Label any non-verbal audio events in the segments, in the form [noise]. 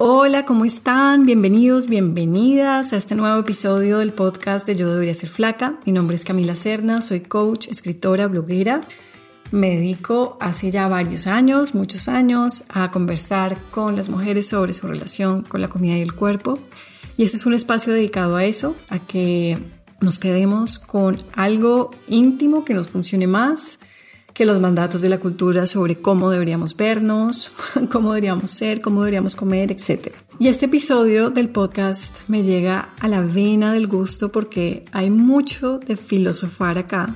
Hola, ¿cómo están? Bienvenidos, bienvenidas a este nuevo episodio del podcast de Yo Debería Ser Flaca. Mi nombre es Camila Serna, soy coach, escritora, bloguera. Me dedico hace ya varios años, muchos años, a conversar con las mujeres sobre su relación con la comida y el cuerpo. Y este es un espacio dedicado a eso, a que nos quedemos con algo íntimo que nos funcione más, que los mandatos de la cultura sobre cómo deberíamos vernos, [laughs] cómo deberíamos ser, cómo deberíamos comer, etc. Y este episodio del podcast me llega a la vena del gusto porque hay mucho de filosofar acá,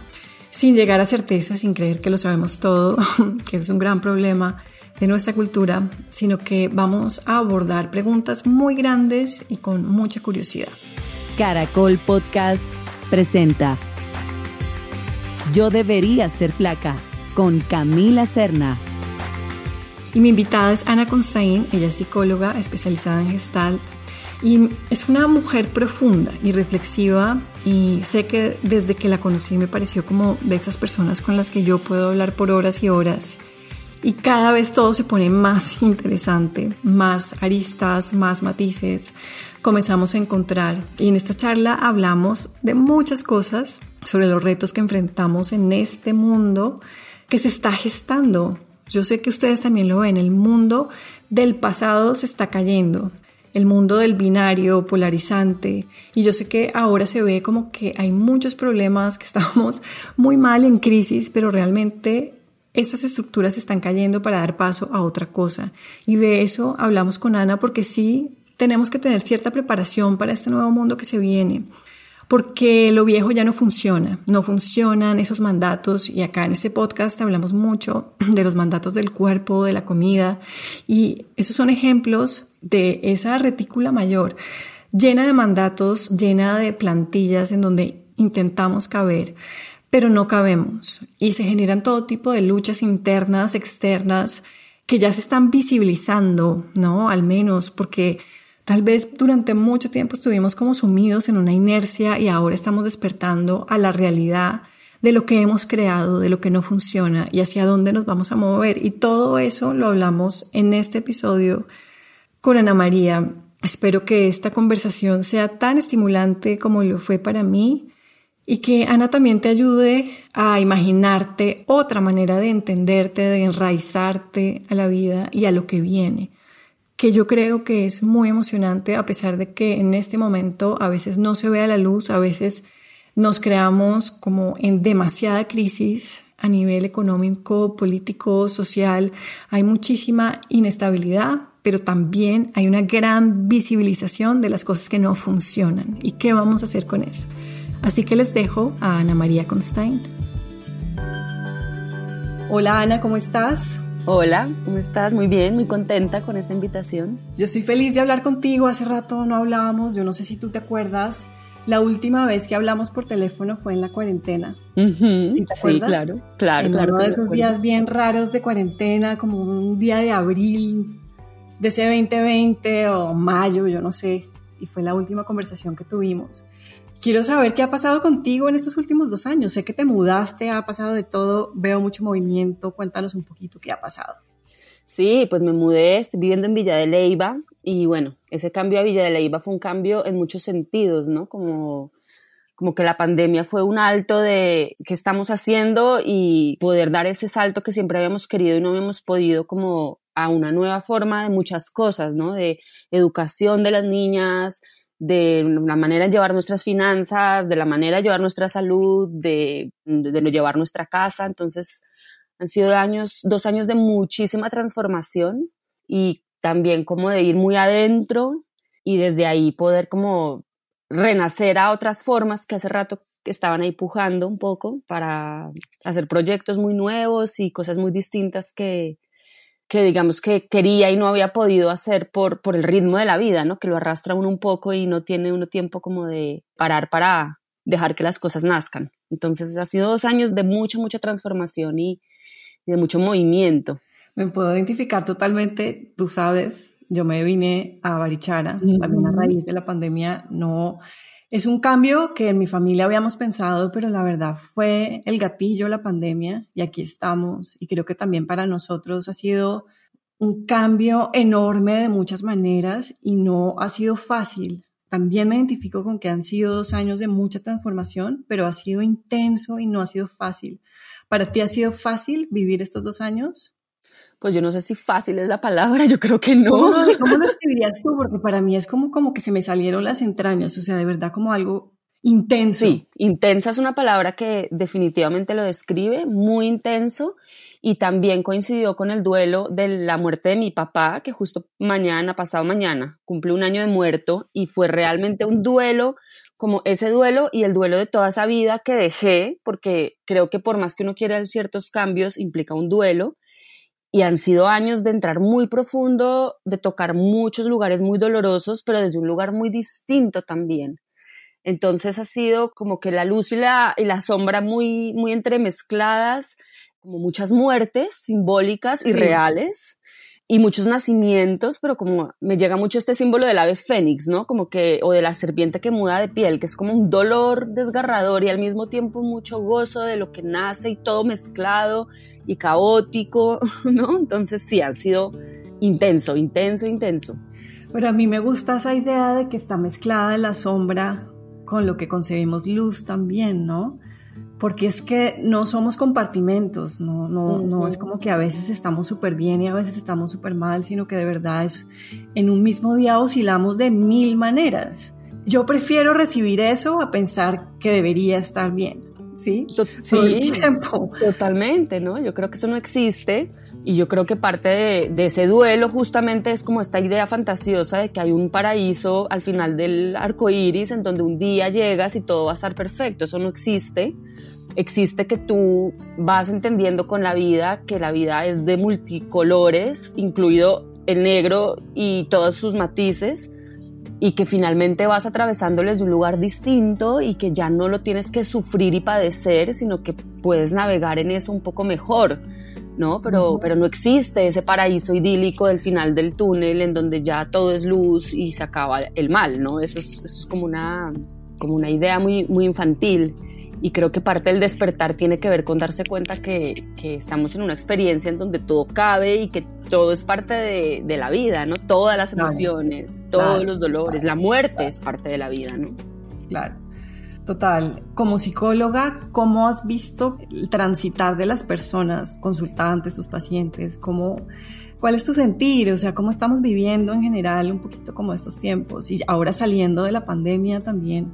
sin llegar a certeza, sin creer que lo sabemos todo, [laughs] que es un gran problema de nuestra cultura, sino que vamos a abordar preguntas muy grandes y con mucha curiosidad. Caracol Podcast presenta Yo debería ser flaca con Camila Serna. Y mi invitada es Ana Constaín, ella es psicóloga especializada en Gestalt. Y es una mujer profunda y reflexiva y sé que desde que la conocí me pareció como de estas personas con las que yo puedo hablar por horas y horas. Y cada vez todo se pone más interesante, más aristas, más matices. Comenzamos a encontrar y en esta charla hablamos de muchas cosas sobre los retos que enfrentamos en este mundo que se está gestando. Yo sé que ustedes también lo ven, el mundo del pasado se está cayendo, el mundo del binario polarizante. Y yo sé que ahora se ve como que hay muchos problemas, que [laughs] estamos muy mal en crisis, pero realmente esas estructuras están cayendo para dar paso a otra cosa. Y de eso hablamos con Ana porque sí tenemos que tener cierta preparación para este nuevo mundo que se viene porque lo viejo ya no funciona, no funcionan esos mandatos y acá en este podcast hablamos mucho [clears throat] de los mandatos del cuerpo, de la comida y esos son ejemplos de esa retícula mayor llena de mandatos, llena de plantillas en donde intentamos caber, pero no cabemos y se generan todo tipo de luchas internas, externas, que ya se están visibilizando, ¿no? Al menos porque Tal vez durante mucho tiempo estuvimos como sumidos en una inercia y ahora estamos despertando a la realidad de lo que hemos creado, de lo que no funciona y hacia dónde nos vamos a mover. Y todo eso lo hablamos en este episodio con Ana María. Espero que esta conversación sea tan estimulante como lo fue para mí y que Ana también te ayude a imaginarte otra manera de entenderte, de enraizarte a la vida y a lo que viene que yo creo que es muy emocionante a pesar de que en este momento a veces no se ve a la luz, a veces nos creamos como en demasiada crisis a nivel económico, político, social. Hay muchísima inestabilidad, pero también hay una gran visibilización de las cosas que no funcionan y qué vamos a hacer con eso. Así que les dejo a Ana María Constein. Hola Ana, ¿cómo estás? Hola, ¿cómo estás? Muy bien, muy contenta con esta invitación. Yo estoy feliz de hablar contigo. Hace rato no hablábamos, yo no sé si tú te acuerdas. La última vez que hablamos por teléfono fue en la cuarentena. ¿Sí, claro, claro, en claro. Uno de esos días bien raros de cuarentena, como un día de abril de ese 2020 o mayo, yo no sé. Y fue la última conversación que tuvimos. Quiero saber qué ha pasado contigo en estos últimos dos años. Sé que te mudaste, ha pasado de todo, veo mucho movimiento. Cuéntanos un poquito qué ha pasado. Sí, pues me mudé, estoy viviendo en Villa de Leiva y bueno, ese cambio a Villa de Leiva fue un cambio en muchos sentidos, ¿no? Como, como que la pandemia fue un alto de qué estamos haciendo y poder dar ese salto que siempre habíamos querido y no habíamos podido como a una nueva forma de muchas cosas, ¿no? De educación de las niñas, de la manera de llevar nuestras finanzas, de la manera de llevar nuestra salud, de, de, llevar nuestra casa. Entonces, han sido años, dos años de muchísima transformación y también como de ir muy adentro y desde ahí poder como renacer a otras formas que hace rato que estaban ahí pujando un poco para hacer proyectos muy nuevos y cosas muy distintas que, que digamos que quería y no había podido hacer por, por el ritmo de la vida, ¿no? Que lo arrastra uno un poco y no tiene uno tiempo como de parar para dejar que las cosas nazcan. Entonces ha sido dos años de mucha, mucha transformación y, de mucho movimiento. Me puedo identificar totalmente, tú sabes, yo me vine a Barichara, también a raíz de la pandemia, no es un cambio que en mi familia habíamos pensado, pero la verdad fue el gatillo, la pandemia, y aquí estamos. Y creo que también para nosotros ha sido un cambio enorme de muchas maneras y no ha sido fácil. También me identifico con que han sido dos años de mucha transformación, pero ha sido intenso y no ha sido fácil. ¿Para ti ha sido fácil vivir estos dos años? Pues yo no sé si fácil es la palabra, yo creo que no. [laughs] ¿Cómo, lo escribirías tú? Porque para mí es como, como que se me salieron las entrañas, o sea, de verdad como algo intenso. Sí, intensa es una palabra que definitivamente lo describe, muy intenso y también coincidió con el duelo de la muerte de mi papá, que justo mañana, pasado mañana, cumple un año de muerto y fue realmente un duelo, como ese duelo y el duelo de toda esa vida que dejé, porque creo que por más que uno quiera ciertos cambios, implica un duelo. Y han sido años de entrar muy profundo, de tocar muchos lugares muy dolorosos, pero desde un lugar muy distinto también. Entonces ha sido como que la luz y la, y la sombra muy, muy entremezcladas, como muchas muertes simbólicas y reales y muchos nacimientos, pero como me llega mucho este símbolo del ave fénix, ¿no? Como que, o de la serpiente que muda de piel, que es como un dolor desgarrador y al mismo tiempo mucho gozo de lo que nace y todo mezclado y caótico, [laughs] ¿no? Entonces sí, han sido intenso, intenso, intenso. Pero a mí me gusta esa idea de que está mezclada la sombra con lo que concebimos luz también, ¿no? Porque es que no somos compartimentos, no, no, no es como que a veces estamos súper bien y a veces estamos súper mal, sino que de verdad es en un mismo día oscilamos de mil maneras. Yo prefiero recibir eso a pensar que debería estar bien, ¿sí? [laughs] Sí, tiempo. totalmente, ¿no? Yo creo que eso no existe y yo creo que parte de, de, ese duelo justamente es como esta idea fantasiosa de que hay un paraíso al final del arco iris en donde un día llegas y todo va a estar perfecto. Eso no existe existe que tú vas entendiendo con la vida que la vida es de multicolores, incluido el negro y todos sus matices, y que finalmente vas atravesándoles de un lugar distinto y que ya no lo tienes que sufrir y padecer, sino que puedes navegar en eso un poco mejor, ¿no? Pero, pero no existe ese paraíso idílico del final del túnel en donde ya todo es luz y se acaba el mal, ¿no? Eso es, eso es como, una, como una idea muy, muy infantil. Y creo que parte del despertar tiene que ver con darse cuenta que, que estamos en una experiencia en donde todo cabe y que todo es parte de, de la vida, ¿no? Todas las emociones, todos los dolores, la muerte es parte de la vida, ¿no? Claro. Total. Como psicóloga, ¿cómo has visto el transitar de las personas, consultantes, tus pacientes? ¿Cómo, ¿Cuál es tu sentir? O sea, ¿cómo estamos viviendo en general un poquito como estos tiempos? Y ahora saliendo de la pandemia también,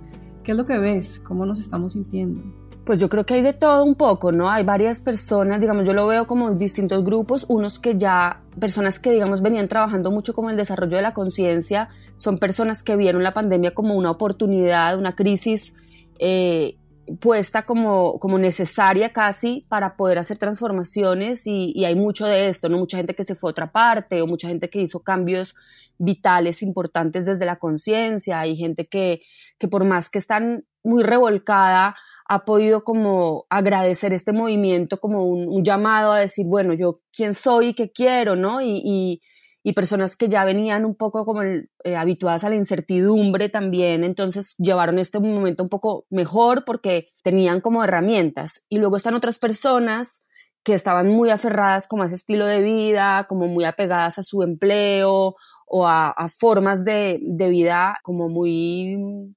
¿Qué es lo que ves? ¿Cómo nos estamos sintiendo? Pues yo creo que hay de todo un poco, ¿no? Hay varias personas, digamos, yo lo veo como distintos grupos, unos que ya, personas que, digamos, venían trabajando mucho con el desarrollo de la conciencia, son personas que vieron la pandemia como una oportunidad, una crisis eh, puesta como, como necesaria casi para poder hacer transformaciones y, hay mucho de esto, ¿no? Mucha gente que se fue a otra parte o mucha gente que hizo cambios vitales importantes desde la conciencia, hay gente que, que por más que están muy revolcada, ha podido como agradecer este movimiento como un, llamado a decir, bueno, yo quién soy y qué quiero, ¿no? Y, y personas que ya venían un poco como eh, habituadas a la incertidumbre también, entonces llevaron este momento un poco mejor porque tenían como herramientas. Y luego están otras personas que estaban muy aferradas como a ese estilo de vida, como muy apegadas a su empleo o a, a formas de, de vida como muy,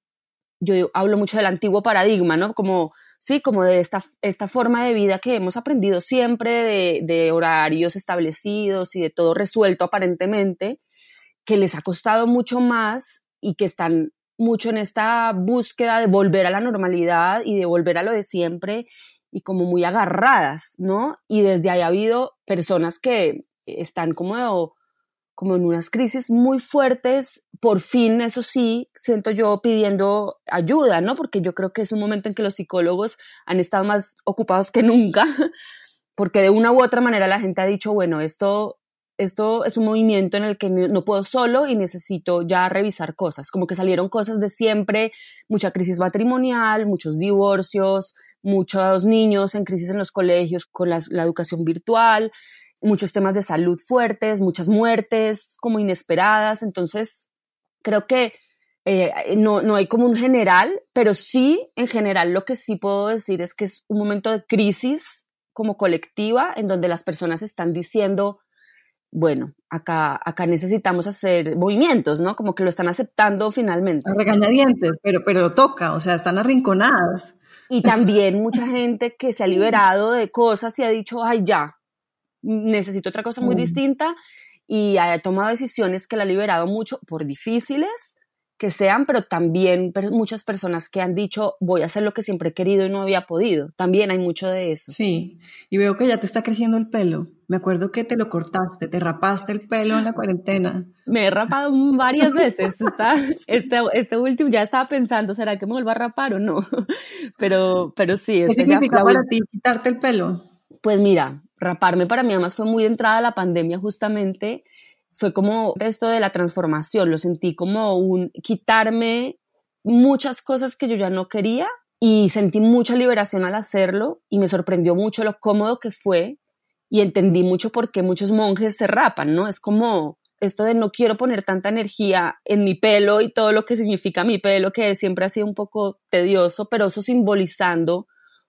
yo hablo mucho del antiguo paradigma, ¿no? Como sí, como de esta, esta forma de vida que hemos aprendido siempre, de, horarios establecidos y de todo resuelto aparentemente, que les ha costado mucho más y que están mucho en esta búsqueda de volver a la normalidad y de volver a lo de siempre y como muy agarradas, ¿no? Y desde ahí ha habido personas que están como como en unas crisis muy fuertes, por fin, eso sí, siento yo pidiendo ayuda, ¿no? Porque yo creo que es un momento en que los psicólogos han estado más ocupados que nunca, [laughs] porque de una u otra manera la gente ha dicho, bueno, esto, esto es un movimiento en el que no puedo solo y necesito ya revisar cosas, como que salieron cosas de siempre, mucha crisis matrimonial, muchos divorcios, muchos niños en crisis en los colegios con la, la educación virtual, muchos temas de salud fuertes, muchas muertes como inesperadas, entonces creo que eh, no, no hay como un general, pero sí, en general lo que sí puedo decir es que es un momento de crisis como colectiva en donde las personas están diciendo, bueno, acá, acá necesitamos hacer movimientos, ¿no? Como que lo están aceptando finalmente. A regañadientes, pero, pero toca, o sea, están arrinconadas. Y también mucha gente que se ha [laughs] liberado de cosas y ha dicho, ay, ya, necesito otra cosa muy mm. distinta y ha tomado decisiones que la ha liberado mucho por difíciles que sean, pero también muchas personas que han dicho, voy a hacer lo que siempre he querido y no había podido. También hay mucho de eso. Sí, y veo que ya te está creciendo el pelo. Me acuerdo que te lo cortaste, te rapaste el pelo en la cuarentena. Me he rapado varias veces. [laughs] este, este último ya estaba pensando, ¿será que me vuelvo a rapar o no? [laughs] Pero, pero sí. ¿Qué este significa para ti quitarte el pelo? Pues mira, raparme para mí además fue muy de entrada la pandemia justamente fue como esto de la transformación, lo sentí como un quitarme muchas cosas que yo ya no quería y sentí mucha liberación al hacerlo y me sorprendió mucho lo cómodo que fue y entendí mucho por qué muchos monjes se rapan, ¿no? Es como esto de no quiero poner tanta energía en mi pelo y todo lo que significa mi pelo, que siempre ha sido un poco tedioso, pero eso simbolizando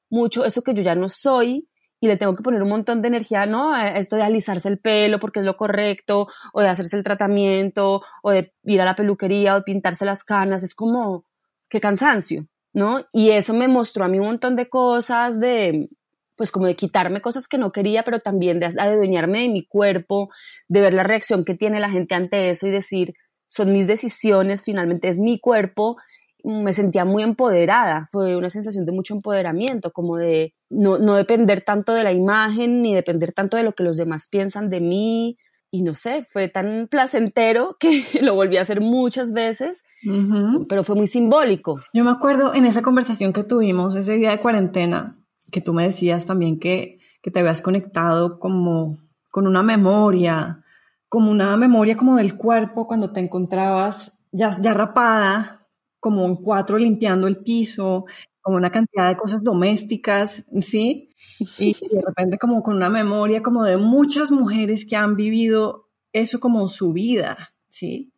mucho eso que yo ya no soy y le tengo que poner un montón de energía, ¿no? Esto de alisarse el pelo porque es lo correcto, o de hacerse el tratamiento, o de ir a la peluquería, o de pintarse las canas, es como, qué cansancio, ¿no? Y eso me mostró a mí un montón de cosas de, pues como de quitarme cosas que no quería, pero también de adueñarme de mi cuerpo, de ver la reacción que tiene la gente ante eso y decir, son mis decisiones, finalmente es mi cuerpo me sentía muy empoderada, fue una sensación de mucho empoderamiento, como de no, depender tanto de la imagen ni depender tanto de lo que los demás piensan de mí. Y no sé, fue tan placentero [laughs] que lo volví a hacer muchas veces, pero fue muy simbólico. Yo me acuerdo en esa conversación que tuvimos ese día de cuarentena, que tú me decías también que, que te habías conectado como con una memoria, como una memoria como del cuerpo cuando te encontrabas ya, ya rapada, como en cuatro limpiando el piso, como una cantidad de cosas domésticas, ¿sí? Y de repente como con una memoria como de muchas mujeres que han vivido eso como su vida, ¿sí?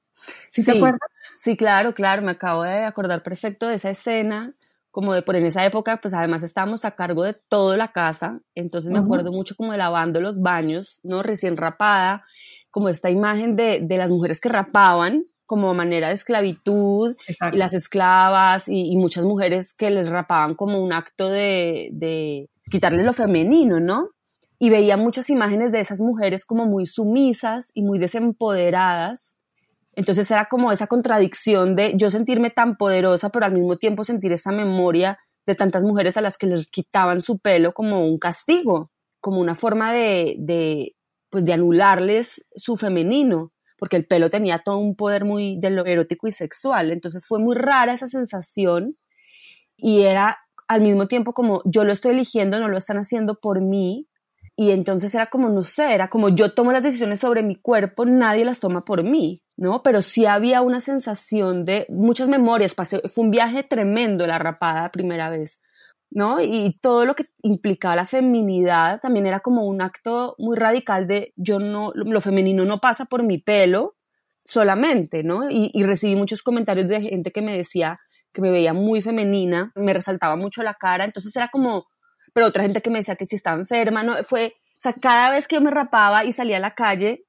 ¿Sí, te acuerdas? Sí, claro, claro, me acabo de acordar perfecto de esa escena, como de por en esa época, pues además estábamos a cargo de toda la casa, entonces me acuerdo mucho como de lavando los baños, ¿no? Recién rapada, como esta imagen de, de las mujeres que rapaban, como manera de esclavitud y las esclavas y, muchas mujeres que les rapaban como un acto de, de quitarles lo femenino, ¿no? Y veía muchas imágenes de esas mujeres como muy sumisas y muy desempoderadas. Entonces era como esa contradicción de yo sentirme tan poderosa, pero al mismo tiempo sentir esa memoria de tantas mujeres a las que les quitaban su pelo como un castigo, como una forma de, de pues de anularles su femenino porque el pelo tenía todo un poder muy de lo erótico y sexual. Entonces fue muy rara esa sensación y era al mismo tiempo como yo lo estoy eligiendo, no lo están haciendo por mí. Y entonces era como, no sé, era como yo tomo las decisiones sobre mi cuerpo, nadie las toma por mí, ¿no? Pero sí había una sensación de muchas memorias, fue un viaje tremendo la rapada primera vez, ¿no? Y todo lo que implicaba la feminidad también era como un acto muy radical de yo no, lo femenino no pasa por mi pelo solamente, ¿no? Y, recibí muchos comentarios de gente que me decía que me veía muy femenina, me resaltaba mucho la cara, entonces era como, pero otra gente que me decía que si estaba enferma, ¿no? Fue, o sea, cada vez que yo me rapaba y salía a la calle,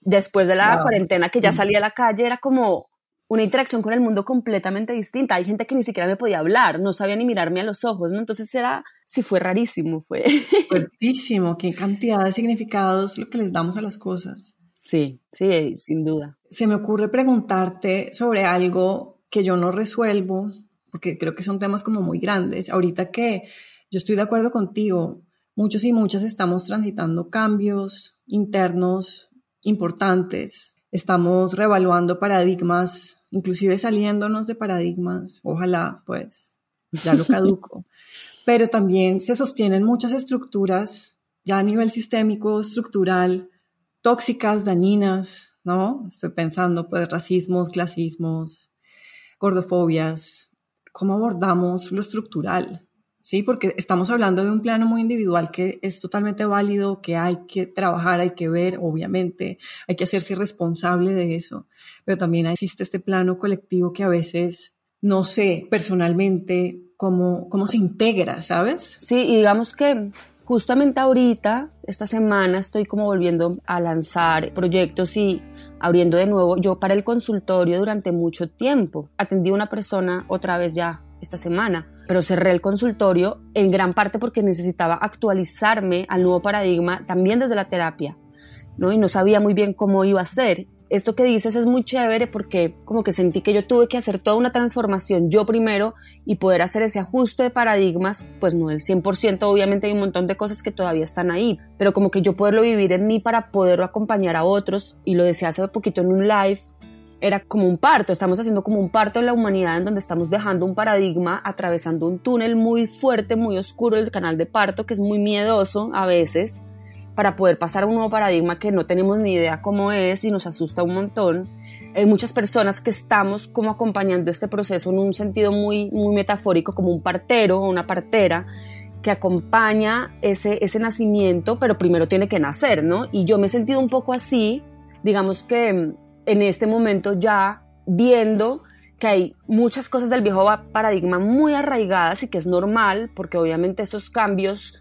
después de la cuarentena que ya salía a la calle, era como, una interacción con el mundo completamente distinta. Hay gente que ni siquiera me podía hablar, no sabía ni mirarme a los ojos, ¿no? Entonces era, sí fue rarísimo, fue. [laughs] Fuertísimo, qué cantidad de significados lo que les damos a las cosas. Sí, sí, sin duda. Se me ocurre preguntarte sobre algo que yo no resuelvo, porque creo que son temas como muy grandes. Ahorita que yo estoy de acuerdo contigo, muchos y muchas estamos transitando cambios internos importantes, estamos revaluando paradigmas inclusive saliéndonos de paradigmas, ojalá pues ya lo caduco, [laughs] pero también se sostienen muchas estructuras ya a nivel sistémico, estructural, tóxicas, dañinas, ¿no? Estoy pensando pues racismos, clasismos, gordofobias, ¿cómo abordamos lo estructural? ¿Sí? Porque estamos hablando de un plano muy individual que es totalmente válido, que hay que trabajar, hay que ver, obviamente, hay que hacerse responsable de eso, pero también existe este plano colectivo que a veces no sé personalmente cómo, cómo se integra, ¿sabes? Sí, y digamos que Justamente ahorita, esta semana, estoy como volviendo a lanzar proyectos y abriendo de nuevo. Yo para el consultorio durante mucho tiempo atendí a una persona otra vez ya esta semana, pero cerré el consultorio en gran parte porque necesitaba actualizarme al nuevo paradigma también desde la terapia, ¿no? Y no sabía muy bien cómo iba a ser esto que dices es muy chévere porque como que sentí que yo tuve que hacer toda una transformación yo primero y poder hacer ese ajuste de paradigmas, pues no del 100%, obviamente hay un montón de cosas que todavía están ahí, pero como que yo poderlo vivir en mí para poderlo acompañar a otros y lo decía hace poquito en un live, era como un parto, estamos haciendo como un parto en la humanidad en donde estamos dejando un paradigma, atravesando un túnel muy fuerte, muy oscuro, el canal de parto, que es muy miedoso a veces, para poder pasar a un nuevo paradigma que no tenemos ni idea cómo es y nos asusta un montón. Hay muchas personas que estamos como acompañando este proceso en un sentido muy, muy metafórico, como un partero o una partera que acompaña ese, ese nacimiento, pero primero tiene que nacer, ¿no? Y yo me he sentido un poco así, digamos que en este momento ya viendo que hay muchas cosas del viejo paradigma muy arraigadas y que es normal, porque obviamente estos cambios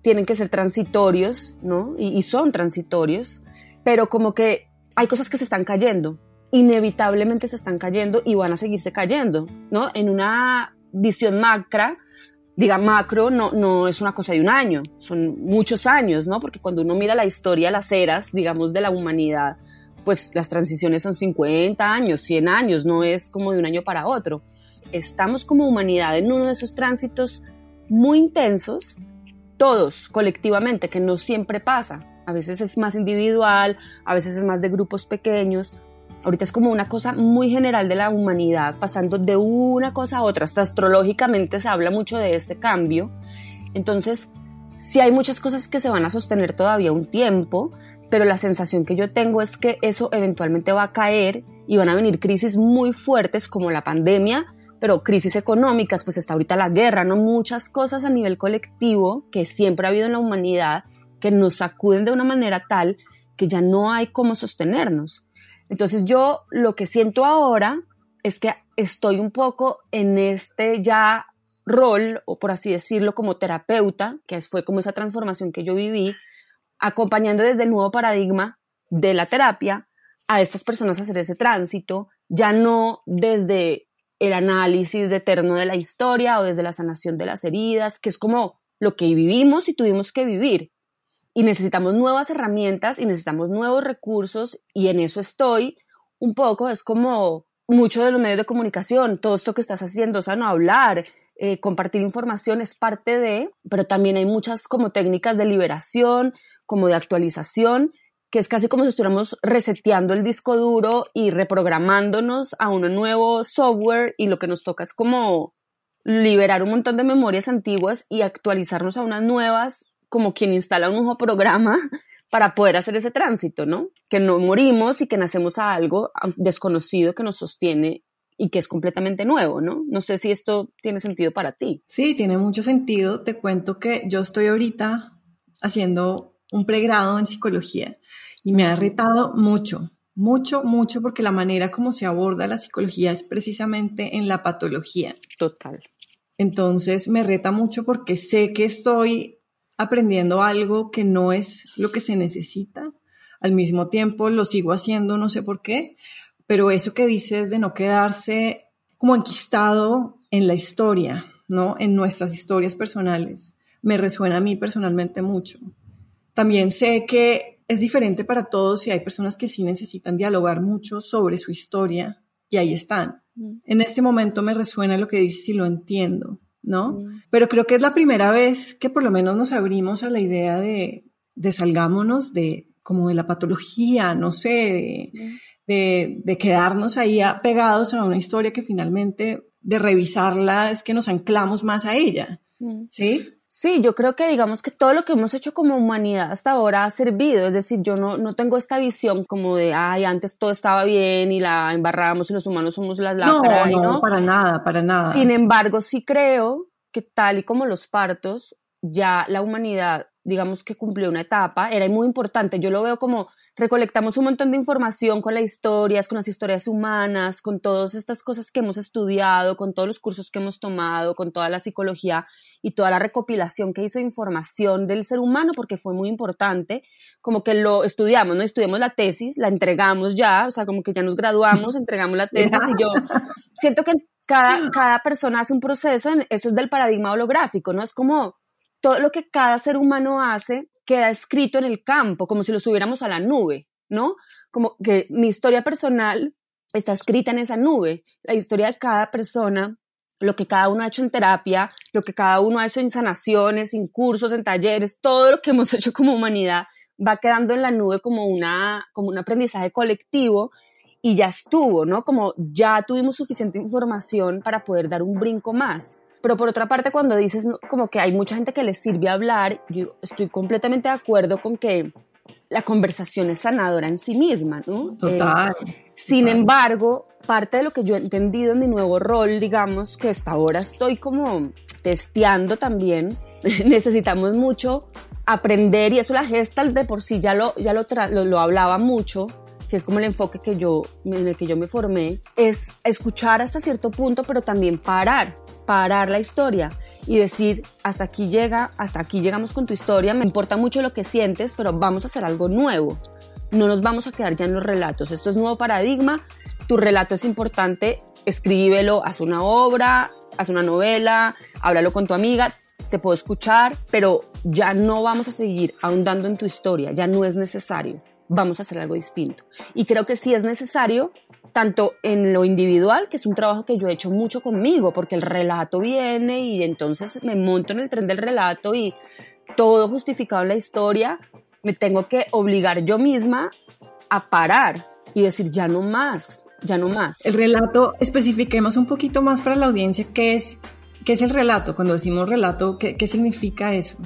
tienen que ser transitorios, ¿no? Y, son transitorios, pero como que hay cosas que se están cayendo, inevitablemente se están cayendo y van a seguirse cayendo, ¿no? En una visión macra, diga macro, no, no es una cosa de un año, son muchos años, ¿no? Porque cuando uno mira la historia, las eras, digamos, de la humanidad, pues las transiciones son 50 años, 100 años, no es como de un año para otro. Estamos como humanidad en uno de esos tránsitos muy intensos todos colectivamente, que no siempre pasa. A veces es más individual, a veces es más de grupos pequeños. Ahorita es como una cosa muy general de la humanidad, pasando de una cosa a otra. Hasta astrológicamente se habla mucho de este cambio. Entonces, sí hay muchas cosas que se van a sostener todavía un tiempo, pero la sensación que yo tengo es que eso eventualmente va a caer y van a venir crisis muy fuertes como la pandemia, pero crisis económicas, pues está ahorita la guerra, ¿no? Muchas cosas a nivel colectivo que siempre ha habido en la humanidad que nos sacuden de una manera tal que ya no hay cómo sostenernos. Entonces yo lo que siento ahora es que estoy un poco en este ya rol, o por así decirlo, como terapeuta, que fue como esa transformación que yo viví, acompañando desde el nuevo paradigma de la terapia a estas personas a hacer ese tránsito, ya no desde el análisis eterno de la historia o desde la sanación de las heridas, que es como lo que vivimos y tuvimos que vivir. Y necesitamos nuevas herramientas y necesitamos nuevos recursos y en eso estoy un poco, es como mucho de los medios de comunicación, todo esto que estás haciendo, o sea, no hablar, eh, compartir información es parte de, pero también hay muchas como técnicas de liberación, como de actualización, que es casi como si estuviéramos reseteando el disco duro y reprogramándonos a un nuevo software y lo que nos toca es como liberar un montón de memorias antiguas y actualizarnos a unas nuevas, como quien instala un nuevo programa [laughs] para poder hacer ese tránsito, ¿no? Que no morimos y que nacemos a algo desconocido que nos sostiene y que es completamente nuevo, ¿no? No sé si esto tiene sentido para ti. Sí, tiene mucho sentido. Te cuento que yo estoy ahorita haciendo un pregrado en psicología y me ha retado mucho, mucho, mucho, porque la manera como se aborda la psicología es precisamente en la patología. Total. Entonces me reta mucho porque sé que estoy aprendiendo algo que no es lo que se necesita. Al mismo tiempo lo sigo haciendo, no sé por qué, pero eso que dices de no quedarse como enquistado en la historia, ¿no? En nuestras historias personales, me resuena a mí personalmente mucho. También sé que es diferente para todos y hay personas que sí necesitan dialogar mucho sobre su historia y ahí están. Mm. En este momento me resuena lo que dices y lo entiendo, ¿no? Mm. Pero creo que es la primera vez que por lo menos nos abrimos a la idea de, de salgámonos de como de la patología, no sé, de, mm. de, quedarnos ahí pegados a una historia que finalmente de revisarla es que nos anclamos más a ella, ¿sí? Sí, yo creo que digamos que todo lo que hemos hecho como humanidad hasta ahora ha servido, es decir, yo no, no tengo esta visión como de, ay, antes todo estaba bien y la embarramos y los humanos somos las lacras. No, no, para nada, para nada. Sin embargo, sí creo que tal y como los partos, ya la humanidad, digamos que cumplió una etapa, era muy importante, yo lo veo como recolectamos un montón de información con las historias, con las historias humanas, con todas estas cosas que hemos estudiado, con todos los cursos que hemos tomado, con toda la psicología y toda la recopilación que hizo información del ser humano, porque fue muy importante, como que lo estudiamos, ¿no? Estudiamos la tesis, la entregamos ya, o sea, como que ya nos graduamos, [laughs] entregamos la tesis y yo [laughs] siento que cada, cada persona hace un proceso, en, esto es del paradigma holográfico, ¿no? Es como todo lo que cada ser humano hace queda escrito en el campo, como si lo subiéramos a la nube, ¿no? Como que mi historia personal está escrita en esa nube, la historia de cada persona, lo que cada uno ha hecho en terapia, lo que cada uno ha hecho en sanaciones, en cursos, en talleres, todo lo que [laughs] hemos hecho como humanidad va quedando en la nube como, una, como un aprendizaje colectivo y ya estuvo, ¿no? Como ya tuvimos suficiente información para poder dar un brinco más. Pero por otra parte, cuando dices como que hay mucha gente que les sirve hablar, yo estoy completamente de acuerdo con que la conversación es sanadora en sí misma, ¿no? Total. Eh, sin embargo, parte de lo que yo he entendido en mi nuevo rol, digamos, que hasta ahora estoy como testeando también, [laughs] necesitamos mucho aprender, y eso la gestal de por sí ya lo, ya lo, lo, lo hablaba mucho, que es como el enfoque que yo, en el que yo me formé, es escuchar hasta cierto punto, pero también parar, parar la historia y decir, hasta aquí llega, hasta aquí llegamos con tu historia, me importa mucho lo que sientes, pero vamos a hacer algo nuevo. No nos vamos a quedar ya en los relatos. Esto es nuevo paradigma. Tu relato es importante, escríbelo, haz una obra, haz una novela, háblalo con tu amiga, te puedo escuchar, pero ya no vamos a seguir ahondando en tu historia, ya no es necesario vamos a hacer algo distinto. Y creo que sí es necesario, tanto en lo individual, que es un trabajo que yo he hecho mucho conmigo, porque el relato viene y entonces me monto en el tren del relato y todo justificado en la historia, me tengo que obligar yo misma a parar y decir, ya no más, ya no más. El relato, especifiquemos un poquito más para la audiencia qué es, qué es el relato. Cuando decimos relato, ¿qué, qué significa eso?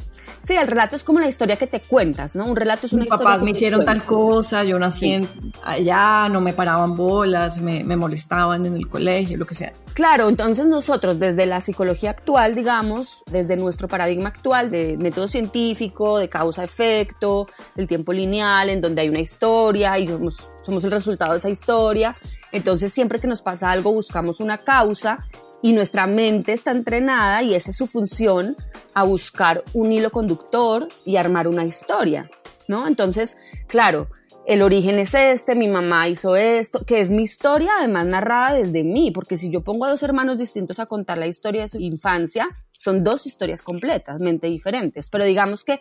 Sí, el relato es como la historia que te cuentas, ¿no? Un relato es una Mis historia. papás me hicieron tal cosa, yo nací allá, no me paraban bolas, me, me, molestaban en el colegio, lo que sea. Claro, entonces nosotros desde la psicología actual, digamos, desde nuestro paradigma actual de método científico, de causa-efecto, del tiempo lineal, en donde hay una historia y somos, somos el resultado de esa historia, entonces siempre que nos pasa algo buscamos una causa y nuestra mente está entrenada y esa es su función a buscar un hilo conductor y armar una historia, ¿no? Entonces, claro, el origen es este, mi mamá hizo esto, que es mi historia además narrada desde mí, porque si yo pongo a dos hermanos distintos a contar la historia de su infancia, son dos historias completamente diferentes, pero digamos que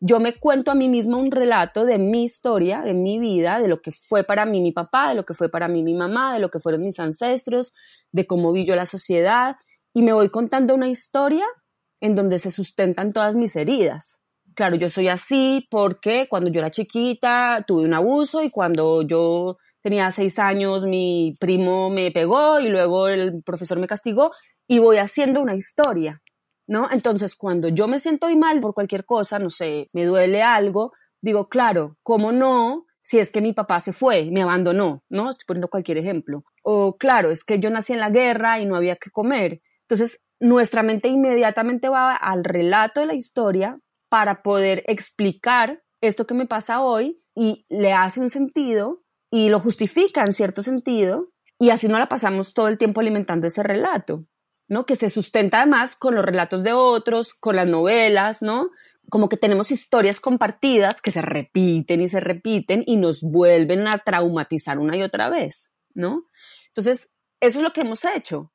yo me cuento a mí misma un relato de mi historia, de mi vida, de lo que fue para mí mi papá, de lo que fue para mí mi mamá, de lo que fueron mis ancestros, de cómo vi yo la sociedad, y me voy contando una historia en donde se sustentan todas mis heridas. Claro, yo soy así porque cuando yo era chiquita tuve un abuso y cuando yo tenía seis años mi primo me pegó y luego el profesor me castigó y voy haciendo una historia. Entonces, cuando yo me siento mal por cualquier cosa, no sé, me duele algo, digo, claro, ¿cómo no? Si es que mi papá se fue, me abandonó, ¿no? Estoy poniendo cualquier ejemplo. O claro, es que yo nací en la guerra y no había que comer. Entonces, nuestra mente inmediatamente va al relato de la historia para poder explicar esto que me pasa hoy y le hace un sentido y lo justifica en cierto sentido y así no la pasamos todo el tiempo alimentando ese relato. ¿No? Que se sustenta además con los relatos de otros, con las novelas, ¿no? Como que tenemos historias compartidas que se repiten y se repiten y nos vuelven a traumatizar una y otra vez, ¿no? Entonces, eso es lo que hemos hecho.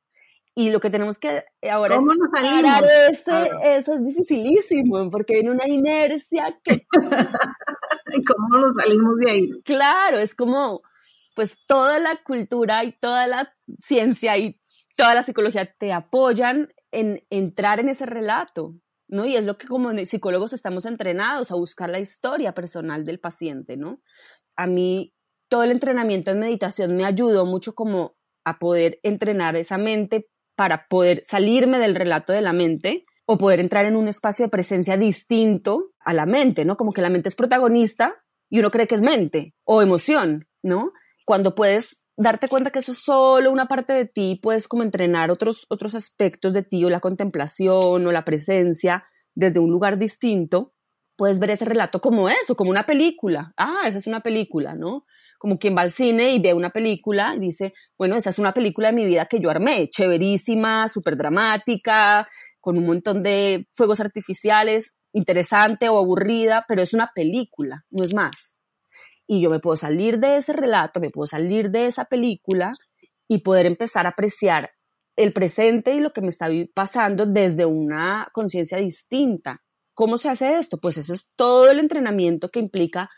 Y lo que tenemos que ahora ¿Cómo nos salimos? Ese, eso es dificilísimo, porque viene una inercia que... [laughs] ¿Cómo nos salimos de ahí? Claro, es como, pues toda la cultura y toda la ciencia y toda la psicología te apoyan en entrar en ese relato, ¿no? Y es lo que como psicólogos estamos entrenados a buscar la historia personal del paciente, ¿no? A mí todo el entrenamiento en meditación me ayudó mucho como a poder entrenar esa mente para poder salirme del relato de la mente o poder entrar en un espacio de presencia distinto a la mente, ¿no? Como que la mente es protagonista y uno cree que es mente o emoción, ¿no? Cuando puedes darte cuenta que eso es solo una parte de ti, puedes como entrenar otros, otros aspectos de ti o la contemplación o la presencia desde un lugar distinto, puedes ver ese relato como eso, como una película. Ah, esa es una película, ¿no? Como quien va al cine y ve una película y dice, bueno, esa es una película de mi vida que yo armé, chéverísima, súper dramática, con un montón de fuegos artificiales, interesante o aburrida, pero es una película, no es más. Y yo me puedo salir de ese relato, me puedo salir de esa película y poder empezar a apreciar el presente y lo que me está pasando desde una conciencia distinta. ¿Cómo se hace esto? Pues ese es todo el entrenamiento que implica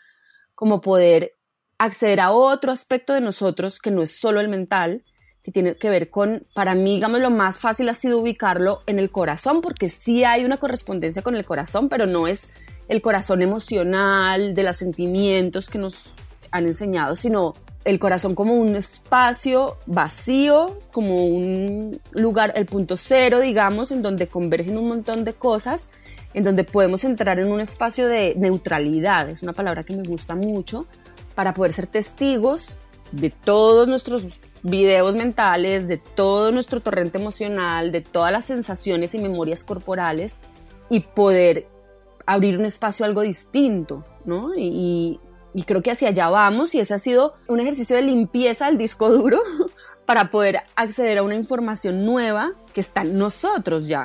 como poder acceder a otro aspecto de nosotros que no es solo el mental, que tiene que ver con, para mí, digamos, lo más fácil ha sido ubicarlo en el corazón, porque sí hay una correspondencia con el corazón, pero no es el corazón emocional, de los sentimientos que nos han enseñado, sino el corazón como un espacio vacío, como un lugar, el punto cero, digamos, en donde convergen un montón de cosas, en donde podemos entrar en un espacio de neutralidad, es una palabra que me gusta mucho, para poder ser testigos de todos nuestros videos mentales, de todo nuestro torrente emocional, de todas las sensaciones y memorias corporales y poder abrir un espacio algo distinto, ¿no? Y, creo que hacia allá vamos y ese ha sido un ejercicio de limpieza del disco duro [laughs] para poder acceder a una información nueva que está en nosotros ya,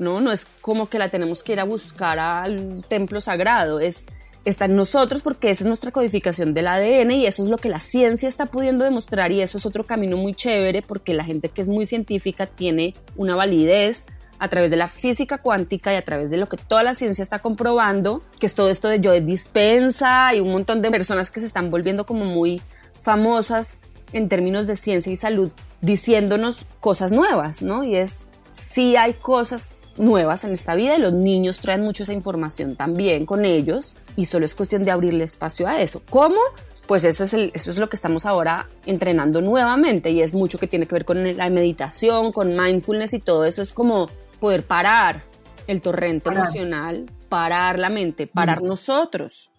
¿no? No es como que la tenemos que ir a buscar al templo sagrado, es está en nosotros porque esa es nuestra codificación del ADN y eso es lo que la ciencia está pudiendo demostrar y eso es otro camino muy chévere porque la gente que es muy científica tiene una validez a través de la física cuántica y a través de lo que toda la ciencia está comprobando, que es todo esto de yo de dispensa y un montón de personas que se están volviendo como muy famosas en términos de ciencia y salud, diciéndonos cosas nuevas, ¿no? Y es, sí hay cosas nuevas en esta vida y los niños traen mucho esa información también con ellos y solo es cuestión de abrirle espacio a eso. ¿Cómo? Pues eso es, eso es lo que estamos ahora entrenando nuevamente y es mucho que tiene que ver con la meditación, con mindfulness y todo eso es como poder parar el torrente emocional, parar la mente, parar nosotros.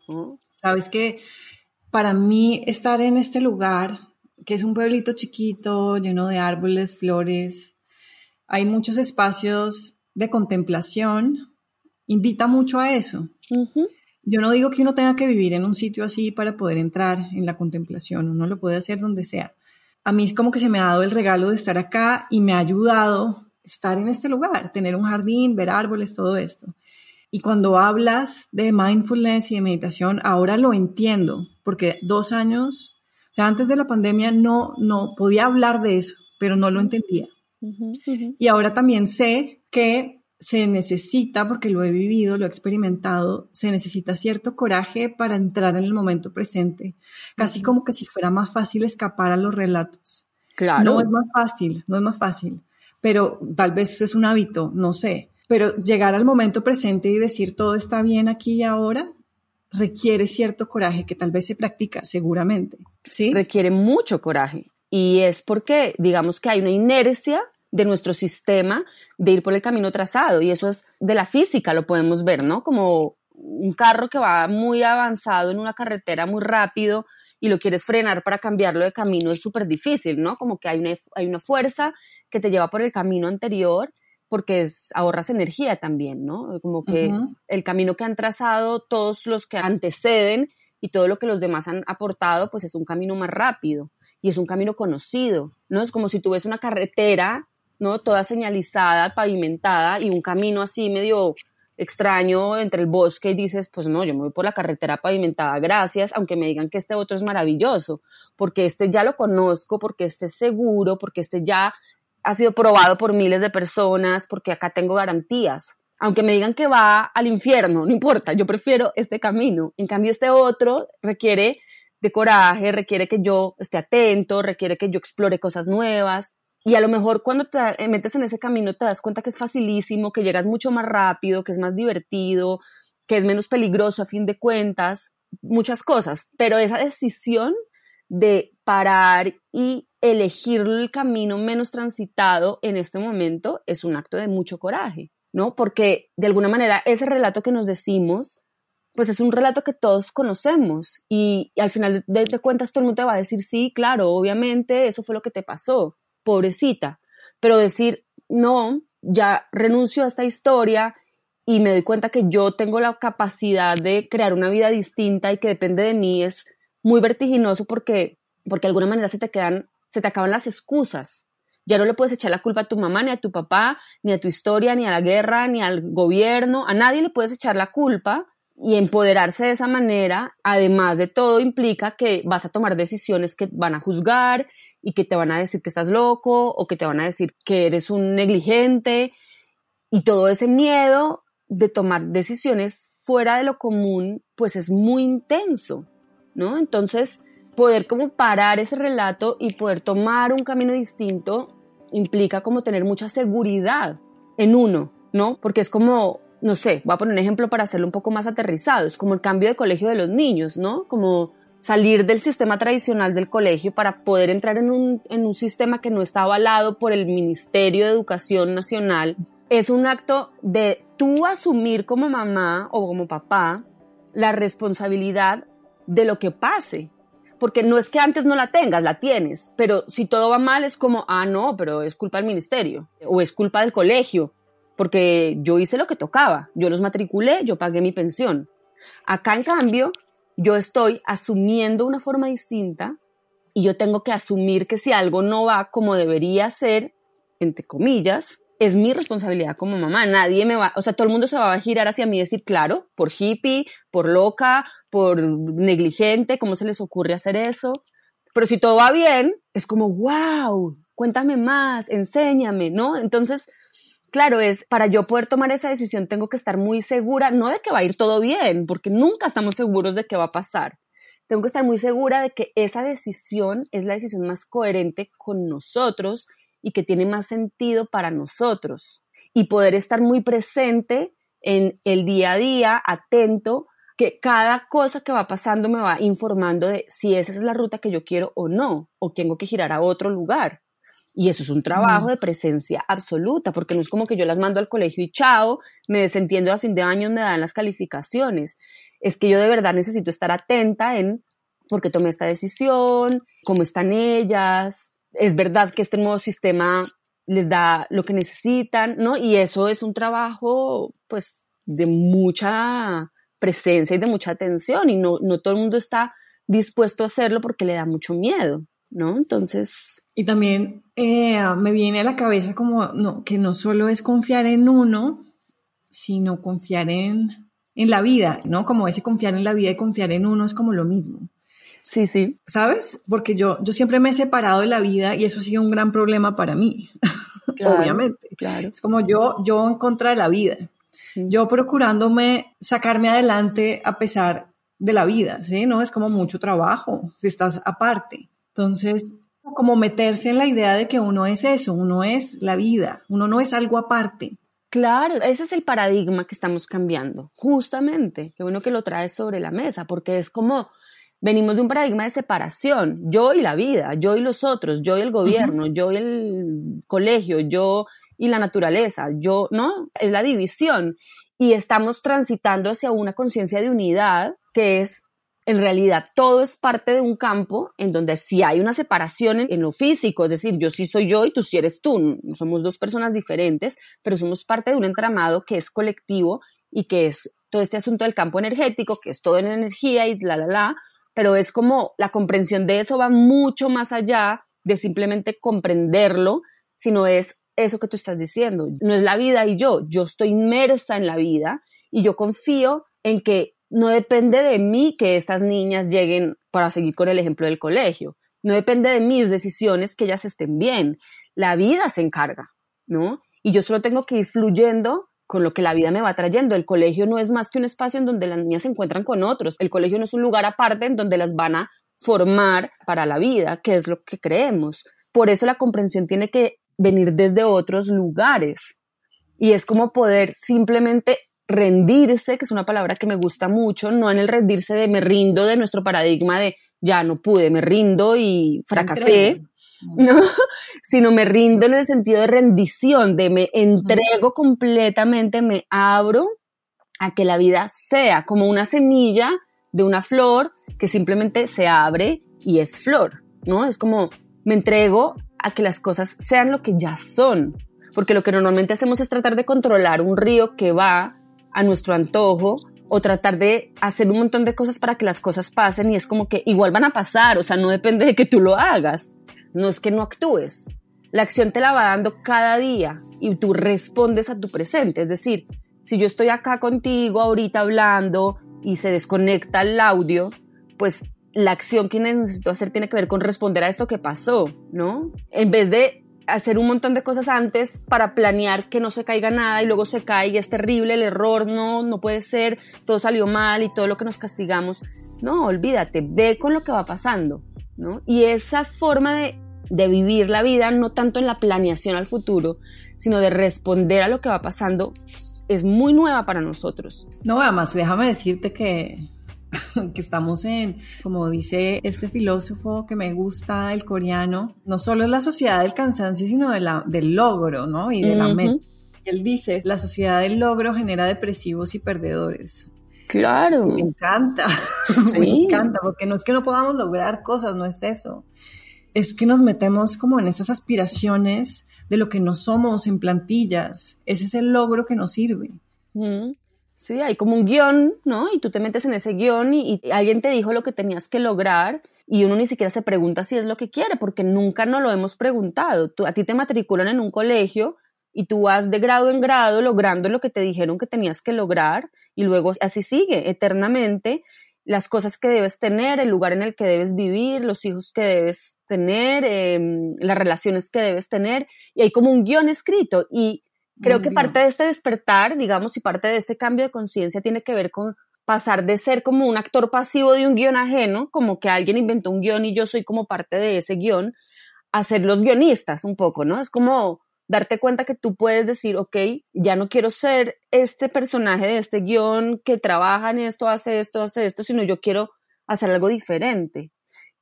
Sabes que para mí estar en este lugar, que es un pueblito chiquito, lleno de árboles, flores, hay muchos espacios de contemplación, invita mucho a eso. Yo no digo que uno tenga que vivir en un sitio así para poder entrar en la contemplación, uno lo puede hacer donde sea. A mí es como que se me ha dado el regalo de estar acá y me ha ayudado estar en este lugar, tener un jardín, ver árboles, todo esto. Y cuando hablas de mindfulness y de meditación, ahora lo entiendo, porque dos años, o sea, antes de la pandemia no, no podía hablar de eso, pero no lo entendía. Y ahora también sé que se necesita, porque lo he vivido, lo he experimentado, se necesita cierto coraje para entrar en el momento presente, casi como que si fuera más fácil escapar a los relatos. Claro. No es más fácil, no es más fácil pero tal vez es un hábito, no sé. Pero llegar al momento presente y decir todo está bien aquí y ahora requiere cierto coraje que tal vez se practica seguramente. ¿sí? Requiere mucho coraje. Y es porque, digamos que hay una inercia de nuestro sistema de ir por el camino trazado. Y eso es de la física, lo podemos ver, ¿no? Como un carro que va muy avanzado en una carretera muy rápido y lo quieres frenar para cambiarlo de camino es súper difícil, ¿no? Como que hay una, hay una fuerza que te lleva por el camino anterior porque es, ahorras energía también, ¿no? Como que el camino que han trazado todos los que anteceden y todo lo que los demás han aportado, pues es un camino más rápido y es un camino conocido, ¿no? Es como si tú ves una carretera, ¿no? Toda señalizada, pavimentada y un camino así medio extraño entre el bosque y dices, pues no, yo me voy por la carretera pavimentada, gracias, aunque me digan que este otro es maravilloso, porque este ya lo conozco, porque este es seguro, porque este ya ha sido probado por miles de personas porque acá tengo garantías. Aunque me digan que va al infierno, no importa, yo prefiero este camino. En cambio, este otro requiere de coraje, requiere que yo esté atento, requiere que yo explore cosas nuevas. Y a lo mejor cuando te metes en ese camino te das cuenta que es facilísimo, que llegas mucho más rápido, que es más divertido, que es menos peligroso a fin de cuentas, muchas cosas. Pero esa decisión de parar y elegir el camino menos transitado en este momento es un acto de mucho coraje, ¿no? Porque de alguna manera ese relato que nos decimos, pues es un relato que todos conocemos y, al final de, cuentas todo el mundo te va a decir, sí, claro, obviamente eso fue lo que te pasó, pobrecita, pero decir, no, ya renuncio a esta historia y me doy cuenta que yo tengo la capacidad de crear una vida distinta y que depende de mí es muy vertiginoso porque, porque de alguna manera se te quedan, se te acaban las excusas. Ya no le puedes echar la culpa a tu mamá, ni a tu papá, ni a tu historia, ni a la guerra, ni al gobierno. A nadie le puedes echar la culpa y empoderarse de esa manera, además de todo, implica que vas a tomar decisiones que van a juzgar y que te van a decir que estás loco o que te van a decir que eres un negligente. Y todo ese miedo de tomar decisiones fuera de lo común, pues es muy intenso, ¿no? Entonces, poder como parar ese relato y poder tomar un camino distinto implica como tener mucha seguridad en uno, ¿no? Porque es como, no sé, voy a poner un ejemplo para hacerlo un poco más aterrizado, es como el cambio de colegio de los niños, ¿no? Como salir del sistema tradicional del colegio para poder entrar en un, en un sistema que no está avalado por el Ministerio de Educación Nacional. Es un acto de tú asumir como mamá o como papá la responsabilidad de lo que pase, porque no es que antes no la tengas, la tienes, pero si todo va mal es como, ah, no, pero es culpa del ministerio o es culpa del colegio, porque yo hice lo que tocaba, yo los matriculé, yo pagué mi pensión. Acá, en cambio, yo estoy asumiendo una forma distinta y yo tengo que asumir que si algo no va como debería ser, entre comillas, es mi responsabilidad como mamá. Nadie me va, o sea, todo el mundo se va a girar hacia mí y decir, claro, por hippie, por loca, por negligente, ¿cómo se les ocurre hacer eso? Pero si todo va bien, es como, wow, cuéntame más, enséñame, ¿no? Entonces, claro, es para yo poder tomar esa decisión tengo que estar muy segura, no de que va a ir todo bien, porque nunca estamos seguros de qué va a pasar. Tengo que estar muy segura de que esa decisión es la decisión más coherente con nosotros y que tiene más sentido para nosotros y poder estar muy presente en el día a día, atento, que cada cosa que va pasando me va informando de si esa es la ruta que yo quiero o no, o tengo que girar a otro lugar. Y eso es un trabajo de presencia absoluta, porque no es como que yo las mando al colegio y chao, me desentiendo a fin de año, me dan las calificaciones. Es que yo de verdad necesito estar atenta en por qué tomé esta decisión, cómo están ellas, es verdad que este nuevo sistema les da lo que necesitan, ¿no? Y eso es un trabajo, pues, de mucha presencia y de mucha atención y no, no todo el mundo está dispuesto a hacerlo porque le da mucho miedo, ¿no? Entonces... Y también eh, me viene a la cabeza como no, que no solo es confiar en uno, sino confiar en, en la vida, ¿no? Como ese confiar en la vida y confiar en uno es como lo mismo. Sí, sí. ¿Sabes? Porque yo, yo siempre me he separado de la vida y eso ha sido un gran problema para mí, [laughs] obviamente. Claro. Es como yo, yo en contra de la vida. Yo procurándome sacarme adelante a pesar de la vida, ¿sí? ¿No? Es como mucho trabajo si estás aparte. Entonces, como meterse en la idea de que uno es eso, uno es la vida, uno no es algo aparte. Claro, ese es el paradigma que estamos cambiando, justamente. Qué bueno que lo traes sobre la mesa, porque es como venimos de un paradigma de separación, yo y la vida, yo y los otros, yo y el gobierno, yo y el colegio, yo y la naturaleza, yo, ¿no? Es la división. Y estamos transitando hacia una conciencia de unidad que es, en realidad, todo es parte de un campo en donde sí hay una separación en, lo físico, es decir, yo sí soy yo y tú sí eres tú, somos dos personas diferentes, pero somos parte de un entramado que es colectivo y que es todo este asunto del campo energético, que es todo en energía y la, la, la, pero es como la comprensión de eso va mucho más allá de simplemente comprenderlo, sino es eso que tú estás diciendo. No es la vida y yo, yo estoy inmersa en la vida y yo confío en que no depende de mí que estas niñas lleguen, para seguir con el ejemplo del colegio, no depende de mis decisiones que ellas estén bien. La vida se encarga, ¿no? Y yo solo tengo que ir fluyendo con lo que la vida me va trayendo. El colegio no es más que un espacio en donde las niñas se encuentran con otros. El colegio no es un lugar aparte en donde las van a formar para la vida, que es lo que creemos. Por eso la comprensión tiene que venir desde otros lugares. Y es como poder simplemente rendirse, que es una palabra que me gusta mucho, no en el rendirse de me rindo de nuestro paradigma de ya no pude, me rindo y fracasé, ¿no? [laughs] Sino me rindo en el sentido de rendición, de me entrego completamente, me abro a que la vida sea como una semilla de una flor que simplemente se abre y es flor, ¿no? Es como me entrego a que las cosas sean lo que ya son, porque lo que normalmente hacemos es tratar de controlar un río que va a nuestro antojo o tratar de hacer un montón de cosas para que las cosas pasen y es como que igual van a pasar, o sea, no depende de que tú lo hagas, no es que no actúes. La acción te la va dando cada día y tú respondes a tu presente, es decir, si yo estoy acá contigo ahorita hablando y se desconecta el audio, pues la acción que necesito hacer tiene que ver con responder a esto que pasó, ¿no? En vez de hacer un montón de cosas antes para planear que no se caiga nada y luego se cae y es terrible el error, no, no puede ser, todo salió mal y todo lo que nos castigamos. No, olvídate, ve con lo que va pasando, ¿no? Y esa forma de, de vivir la vida, no tanto en la planeación al futuro, sino de responder a lo que va pasando, es muy nueva para nosotros. No, además, déjame decirte que [laughs] que estamos en, como dice este filósofo que me gusta, el coreano, no solo es la sociedad del cansancio, sino de la, del logro, ¿no? Y de la mente. Él dice, la sociedad del logro genera depresivos y perdedores. Claro. Me encanta, [laughs] me encanta, porque no es que no podamos lograr cosas, no es eso. Es que nos metemos como en estas aspiraciones de lo que no somos en plantillas. Ese es el logro que nos sirve. Sí, hay como un guion, ¿no? Y tú te metes en ese guion y, alguien te dijo lo que tenías que lograr y uno ni siquiera se pregunta si es lo que quiere, porque nunca nos lo hemos preguntado. Tú, a ti te matriculan en un colegio y tú vas de grado en grado logrando lo que te dijeron que tenías que lograr y luego así sigue eternamente las cosas que debes tener, el lugar en el que debes vivir, los hijos que debes tener, em, las relaciones que debes tener y hay como un guion escrito y Creo que parte de este despertar, digamos, y parte de este cambio de conciencia tiene que ver con pasar de ser como un actor pasivo de un guion ajeno, como que alguien inventó un guion y yo soy como parte de ese guion, a ser los guionistas un poco, ¿no? Es como darte cuenta que tú puedes decir, ok, ya no quiero ser este personaje de este guion que trabaja en esto, hace esto, hace esto, sino yo quiero hacer algo diferente.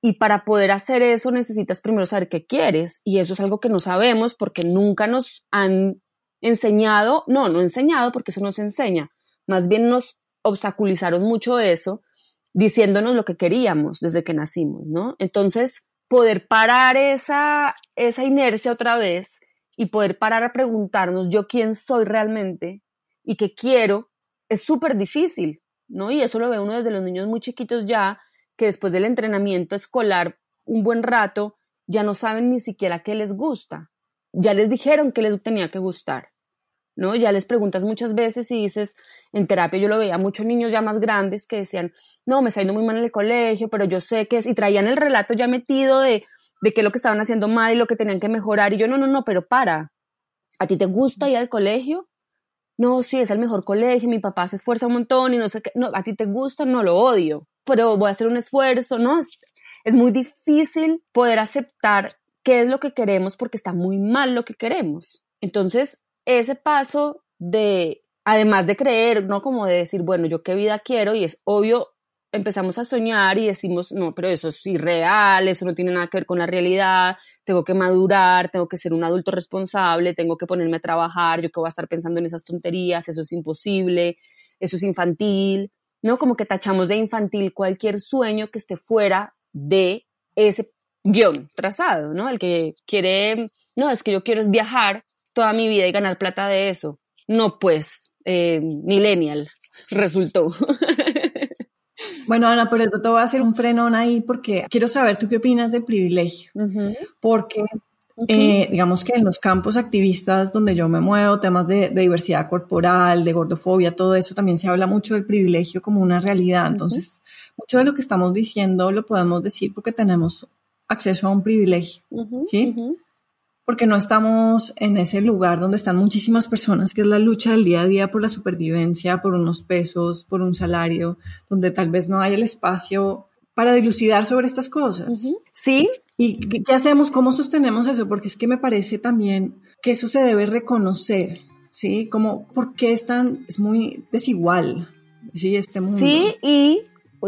Y para poder hacer eso necesitas primero saber qué quieres. Y eso es algo que no sabemos porque nunca nos han enseñado, no, no enseñado porque eso no se enseña, más bien nos obstaculizaron mucho eso diciéndonos lo que queríamos desde que nacimos, ¿no? Entonces, poder parar esa, esa inercia otra vez y poder parar a preguntarnos yo quién soy realmente y qué quiero, es súper difícil, ¿no? Y eso lo ve uno desde los niños muy chiquitos ya, que después del entrenamiento escolar un buen rato, ya no saben ni siquiera qué les gusta ya les dijeron que les tenía que gustar, ¿no? Ya les preguntas muchas veces y dices, en terapia yo lo veía, muchos niños ya más grandes que decían, no, me está yendo muy mal en el colegio, pero yo sé que es, y traían el relato ya metido de, de qué es lo que estaban haciendo mal y lo que tenían que mejorar, y yo, no, no, no, pero para, ¿a ti te gusta ir al colegio? No, sí, es el mejor colegio, mi papá se esfuerza un montón y no sé qué, no, ¿a ti te gusta? No, lo odio, pero voy a hacer un esfuerzo, ¿no? Es, es muy difícil poder aceptar qué es lo que queremos porque está muy mal lo que queremos. Entonces, ese paso de, además de creer, ¿no? Como de decir, bueno, yo qué vida quiero y es obvio, empezamos a soñar y decimos, no, pero eso es irreal, eso no tiene nada que ver con la realidad, tengo que madurar, tengo que ser un adulto responsable, tengo que ponerme a trabajar, yo que voy a estar pensando en esas tonterías, eso es imposible, eso es infantil, ¿no? Como que tachamos de infantil cualquier sueño que esté fuera de ese guion trazado, ¿no? El que quiere, no, es que yo quiero es viajar toda mi vida y ganar plata de eso. No, pues, eh, millennial, resultó. [laughs] Bueno, Ana, pero yo te voy a hacer un frenón ahí porque quiero saber tú qué opinas del privilegio. Porque eh, digamos que en los campos activistas donde yo me muevo, temas de, diversidad corporal, de gordofobia, todo eso, también se habla mucho del privilegio como una realidad. Entonces, mucho de lo que estamos diciendo lo podemos decir porque tenemos acceso a un privilegio, ¿sí? Porque no estamos en ese lugar donde están muchísimas personas, que es la lucha del día a día por la supervivencia, por unos pesos, por un salario, donde tal vez no hay el espacio para dilucidar sobre estas cosas. Sí. ¿Y qué hacemos? ¿Cómo sostenemos eso? Porque es que me parece también que eso se debe reconocer, ¿sí? Como, ¿por qué es tan, es muy desigual, ¿sí? Este mundo. Sí, y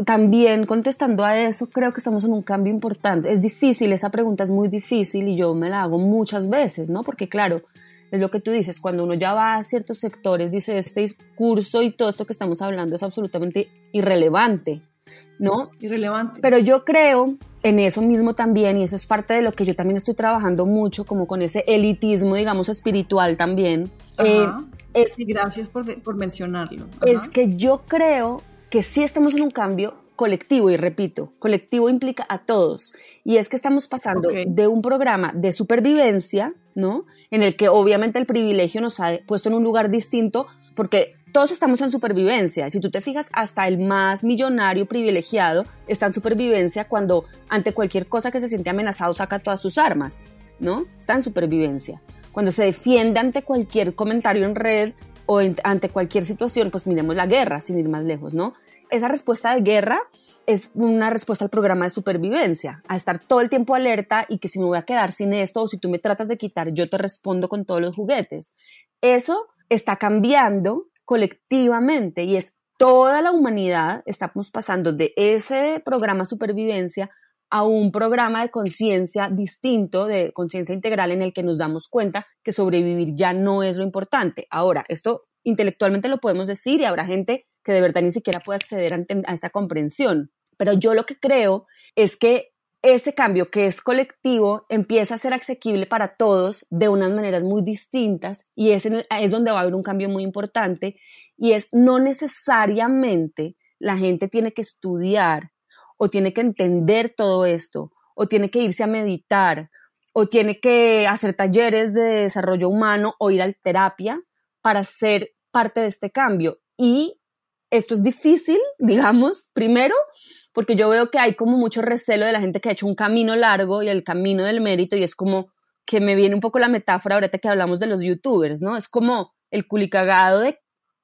también contestando a eso, creo que estamos en un cambio importante. Es difícil, esa pregunta es muy difícil y yo me la hago muchas veces, ¿no? Porque claro, es lo que tú dices, cuando uno ya va a ciertos sectores, dice, este discurso y todo esto que estamos hablando es absolutamente irrelevante, ¿no? Irrelevante. Pero yo creo en eso mismo también, y eso es parte de lo que yo también estoy trabajando mucho, como con ese elitismo, digamos, espiritual también. Eh, Es, gracias por, por mencionarlo. Es que yo creo que sí estamos en un cambio colectivo, y repito, colectivo implica a todos. Y es que estamos pasando de un programa de supervivencia, ¿no? En el que obviamente el privilegio nos ha puesto en un lugar distinto, porque todos estamos en supervivencia. Si tú te fijas, hasta el más millonario privilegiado está en supervivencia cuando ante cualquier cosa que se siente amenazado saca todas sus armas, ¿no? Está en supervivencia. Cuando se defiende ante cualquier comentario en red o ante cualquier situación, pues miremos la guerra, sin ir más lejos, ¿no? esa respuesta de guerra es una respuesta al programa de supervivencia, a estar todo el tiempo alerta y que si me voy a quedar sin esto o si tú me tratas de quitar, yo te respondo con todos los juguetes. Eso está cambiando colectivamente y es toda la humanidad, estamos pasando de ese programa supervivencia a un programa de conciencia distinto, de conciencia integral, en el que nos damos cuenta que sobrevivir ya no es lo importante. Ahora, esto intelectualmente lo podemos decir y habrá gente que de verdad ni siquiera puede acceder a, esta comprensión. Pero yo lo que creo es que ese cambio que es colectivo empieza a ser asequible para todos de unas maneras muy distintas y es, es donde va a haber un cambio muy importante y es no necesariamente la gente tiene que estudiar o tiene que entender todo esto o tiene que irse a meditar o tiene que hacer talleres de desarrollo humano o ir a terapia para ser parte de este cambio. Y esto es difícil, [laughs] digamos, primero, porque yo veo que hay como mucho recelo de la gente que ha hecho un camino largo y el camino del mérito, y es como que me viene un poco la metáfora ahorita que hablamos de los youtubers, ¿no? Es como el culicagado de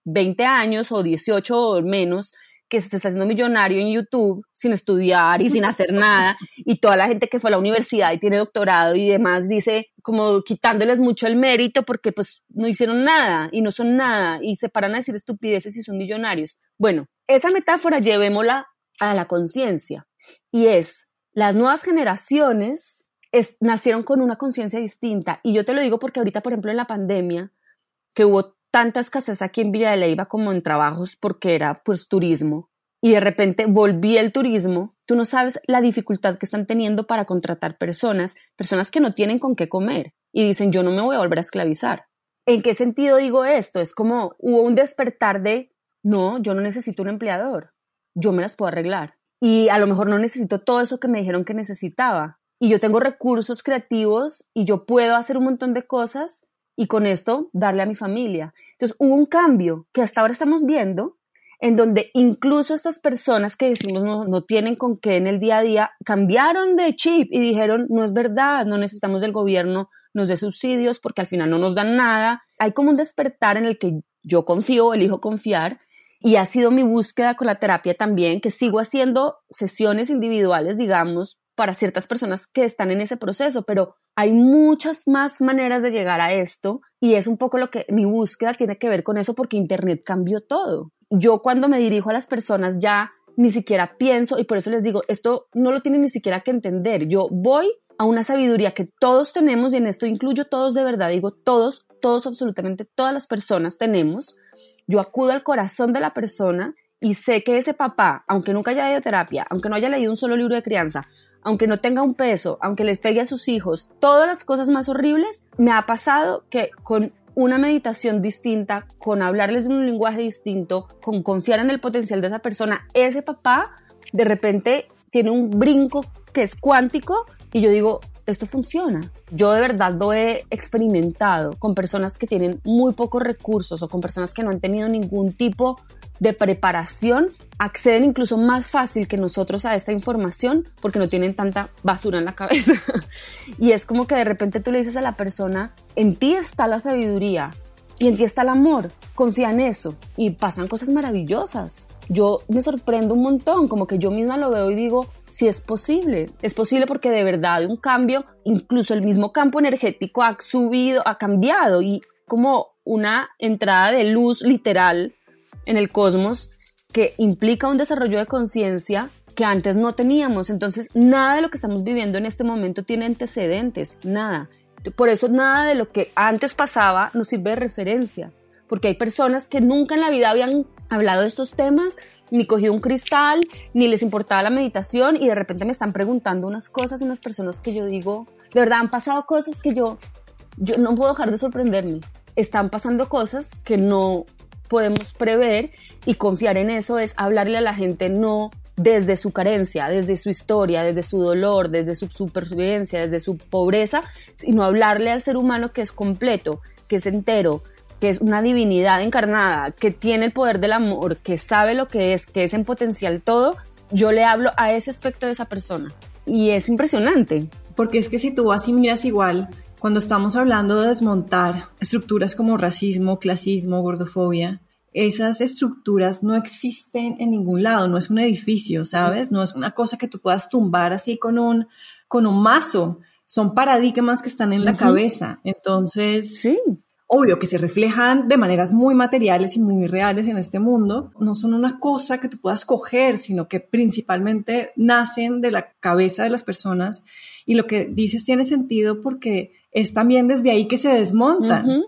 20 años o 18 o menos que se está haciendo millonario en YouTube sin estudiar y sin hacer nada, y toda la gente que fue a la universidad y tiene doctorado y demás dice como quitándoles mucho el mérito porque pues no hicieron nada y no son nada y se paran a decir estupideces y son millonarios. Bueno, esa metáfora llevémosla a la conciencia y es las nuevas generaciones nacieron con una conciencia distinta y yo te lo digo porque ahorita por ejemplo en la pandemia que hubo tanta escasez aquí en Villa de Leyva como en trabajos porque era pues turismo y de repente volví el turismo, tú no sabes la dificultad que están teniendo para contratar personas, personas que no tienen con qué comer y dicen yo no me voy a volver a esclavizar. ¿En qué sentido digo esto? Es como hubo un despertar de no, yo no necesito un empleador, yo me las puedo arreglar y a lo mejor no necesito todo eso que me dijeron que necesitaba y yo tengo recursos creativos y yo puedo hacer un montón de cosas y con esto darle a mi familia. Entonces hubo un cambio que hasta ahora estamos viendo en donde incluso estas personas que decimos no, no, tienen con qué en el día a día, cambiaron de chip y dijeron, no es verdad, no necesitamos del gobierno, nos dé subsidios porque al final no nos dan nada. Hay como un despertar en el que yo confío, elijo confiar y ha sido mi búsqueda con la terapia también, que sigo haciendo sesiones individuales, digamos, para ciertas personas que están en ese proceso, pero hay muchas más maneras de llegar a esto y es un poco lo que mi búsqueda tiene que ver con eso porque Internet cambió todo. Yo cuando me dirijo a las personas ya ni siquiera pienso y por eso les digo, esto no lo tienen ni siquiera que entender. Yo voy a una sabiduría que todos tenemos y en esto incluyo todos de verdad, digo todos, todos, absolutamente todas las personas tenemos. Yo acudo al corazón de la persona y sé que ese papá, aunque nunca haya ido a terapia, aunque no haya leído un solo libro de crianza, aunque no tenga un peso, aunque les pegue a sus hijos, todas las cosas más horribles, me ha pasado que con una meditación distinta, con hablarles un lenguaje distinto, con confiar en el potencial de esa persona, ese papá de repente tiene un brinco que es cuántico y yo digo, esto funciona. Yo de verdad lo he experimentado con personas que tienen muy pocos recursos o con personas que no han tenido ningún tipo de preparación acceden incluso más fácil que nosotros a esta información porque no tienen tanta basura en la cabeza. [laughs] y es como que de repente tú le dices a la persona, en ti está la sabiduría y en ti está el amor, confía en eso y pasan cosas maravillosas. Yo me sorprendo un montón, como que yo misma lo veo y digo, si es posible, es posible porque de verdad un cambio, incluso el mismo campo energético ha subido, ha cambiado y como una entrada de luz literal en el cosmos que implica un desarrollo de conciencia que antes no teníamos. Entonces, nada de lo que estamos viviendo en este momento tiene antecedentes, nada. Por eso nada de lo que antes pasaba nos sirve de referencia, porque hay personas que nunca en la vida habían hablado de estos temas, ni cogido un cristal, ni les importaba la meditación y de repente me están preguntando unas cosas, unas personas que yo digo, de verdad han pasado cosas que yo, yo no puedo dejar de sorprenderme están pasando cosas que no podemos prever y confiar en eso es hablarle a la gente no desde su carencia, desde su historia, desde su dolor, desde su supervivencia, desde su pobreza, sino hablarle al ser humano que es completo, que es entero, que es una divinidad encarnada, que tiene el poder del amor, que sabe lo que es, que es en potencial todo, yo le hablo a ese aspecto de esa persona. Y es impresionante. Porque es que si tú vas y miras igual, cuando estamos hablando de desmontar estructuras como racismo, clasismo, gordofobia, esas estructuras no existen en ningún lado, no es un edificio, ¿sabes? No es una cosa que tú puedas tumbar así con un, con un mazo. Son paradigmas que están en la cabeza. Entonces, sí. Obvio que se reflejan de maneras muy materiales y muy reales en este mundo. No son una cosa que tú puedas coger, sino que principalmente nacen de la cabeza de las personas. Y lo que dices tiene sentido porque es también desde ahí que se desmontan.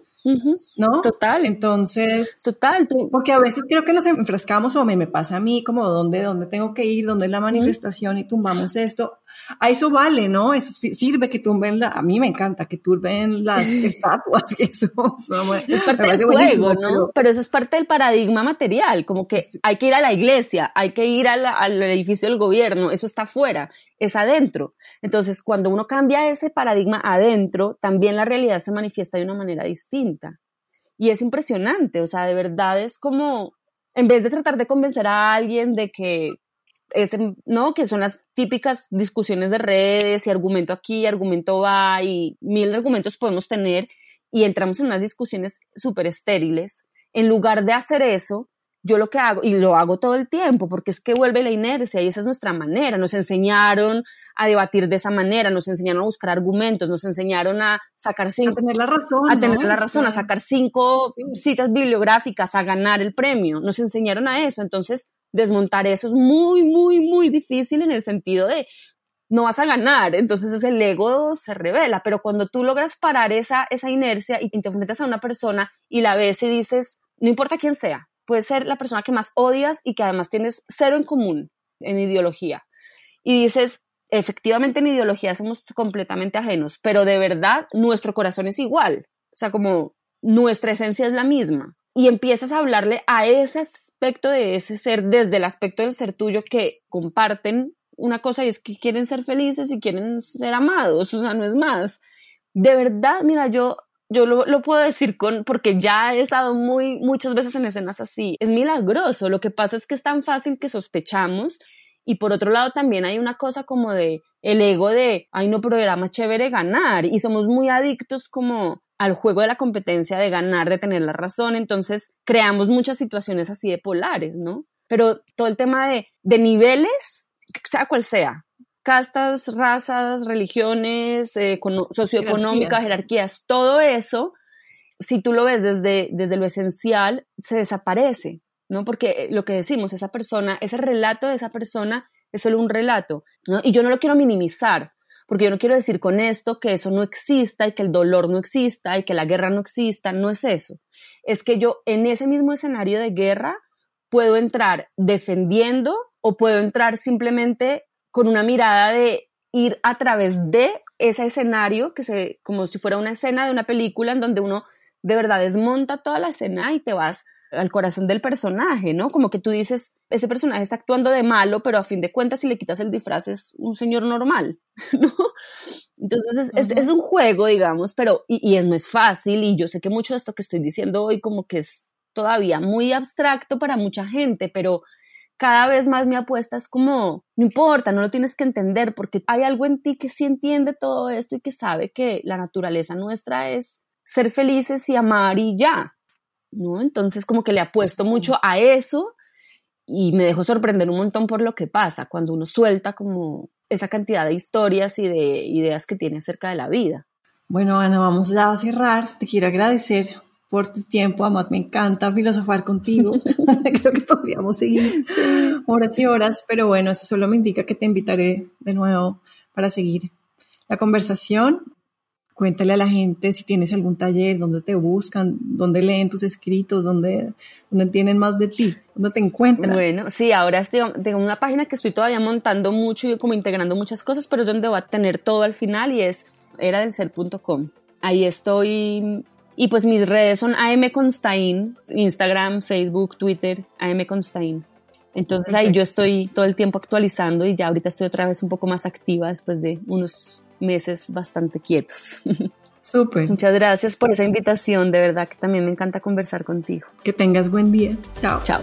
¿No? Total. Entonces. Total. Porque a veces creo que nos enfrascamos o me, me pasa a mí como dónde, dónde tengo que ir, dónde es la manifestación y tumbamos esto a eso vale, ¿no? Eso sirve que tumben, la, a mí me encanta que turben las [laughs] estatuas, que eso, es parte del juego, ¿no? Pero... eso es parte del paradigma material, como que hay que ir a la iglesia, hay que ir al edificio del gobierno, eso está afuera, es adentro. Entonces, cuando uno cambia ese paradigma adentro, también la realidad se manifiesta de una manera distinta. Y es impresionante, o sea, de verdad es como, en vez de tratar de convencer a alguien de que ¿no? Que son las típicas discusiones de redes y argumento aquí, argumento va y mil argumentos podemos tener y entramos en unas discusiones súper estériles. En lugar de hacer eso, yo lo que hago, y lo hago todo el tiempo, porque es que vuelve la inercia y esa es nuestra manera. Nos enseñaron a debatir de esa manera, nos enseñaron a buscar argumentos, nos enseñaron a sacar cinco. A tener la razón. A tener la razón, a sacar cinco citas bibliográficas, a ganar el premio. Nos enseñaron a eso. Entonces, desmontar eso es muy, muy, muy difícil en el sentido de no vas a ganar, entonces el ego se revela, pero cuando tú logras parar esa, esa inercia y te enfrentas a una persona y la ves y dices, no importa quién sea, puede ser la persona que más odias y que además tienes cero en común en ideología, y dices, efectivamente en ideología somos completamente ajenos, pero de verdad nuestro corazón es igual, o sea, como nuestra esencia es la misma y empiezas a hablarle a ese aspecto de ese ser, desde el aspecto del ser tuyo que comparten una cosa y es que quieren ser felices y quieren ser amados, o sea, no es más. De verdad, mira, yo, yo lo, puedo decir con, porque ya he estado muy, muchas veces en escenas así. Es milagroso. Lo que pasa es que es tan fácil que sospechamos y por otro lado también hay una cosa como de el ego de, ay no, pero era más chévere ganar y somos muy adictos como al juego de la competencia, de ganar, de tener la razón, entonces creamos muchas situaciones así de polares, ¿no? Pero todo el tema de, de niveles, sea cual sea, castas, razas, religiones, eh, socioeconómicas, jerarquías. todo eso, si tú lo ves desde, desde lo esencial, se desaparece, ¿no? Porque lo que decimos, esa persona, ese relato de esa persona es solo un relato, ¿no? Y yo no lo quiero minimizar, porque yo no quiero decir con esto que eso no exista y que el dolor no exista y que la guerra no exista, no es eso. Es que yo en ese mismo escenario de guerra puedo entrar defendiendo o puedo entrar simplemente con una mirada de ir a través de ese escenario, que se, como si fuera una escena de una película en donde uno de verdad desmonta toda la escena y te vas al corazón del personaje, ¿no? Como que tú dices, ese personaje está actuando de malo, pero a fin de cuentas si le quitas el disfraz es un señor normal, [laughs] ¿no? Entonces es, es, un juego, digamos, pero y, y, es, no es fácil y yo sé que mucho de esto que estoy diciendo hoy como que es todavía muy abstracto para mucha gente, pero cada vez más mi apuesta es como, no importa, no lo tienes que entender porque hay algo en ti que sí entiende todo esto y que sabe que la naturaleza nuestra es ser felices y amar y ya, ¿no? Entonces como que le apuesto mucho a eso y me dejo sorprender un montón por lo que pasa cuando uno suelta como esa cantidad de historias y de ideas que tiene acerca de la vida. Bueno, Ana, vamos ya a cerrar. Te quiero agradecer por tu tiempo. Además, me encanta filosofar contigo. [laughs] [laughs] Creo que podríamos seguir horas y horas, pero bueno, eso solo me indica que te invitaré de nuevo para seguir la conversación. Cuéntale a la gente si tienes algún taller, dónde te buscan, dónde leen tus escritos, dónde, dónde tienen más de ti, dónde te encuentran. Bueno, sí, ahora tengo una página que estoy todavía montando mucho y como integrando muchas cosas, pero es donde va a tener todo al final y es eradelser.com. Ahí estoy Y pues mis redes son AM Constain, Instagram, Facebook, Twitter, AM Constain. Entonces ahí yo estoy todo el tiempo actualizando y ya ahorita estoy otra vez un poco más activa después de unos meses bastante quietos. [laughs] Súper. Muchas gracias por esa invitación, de verdad que también me encanta conversar contigo. Que tengas buen día. Chao. Chao.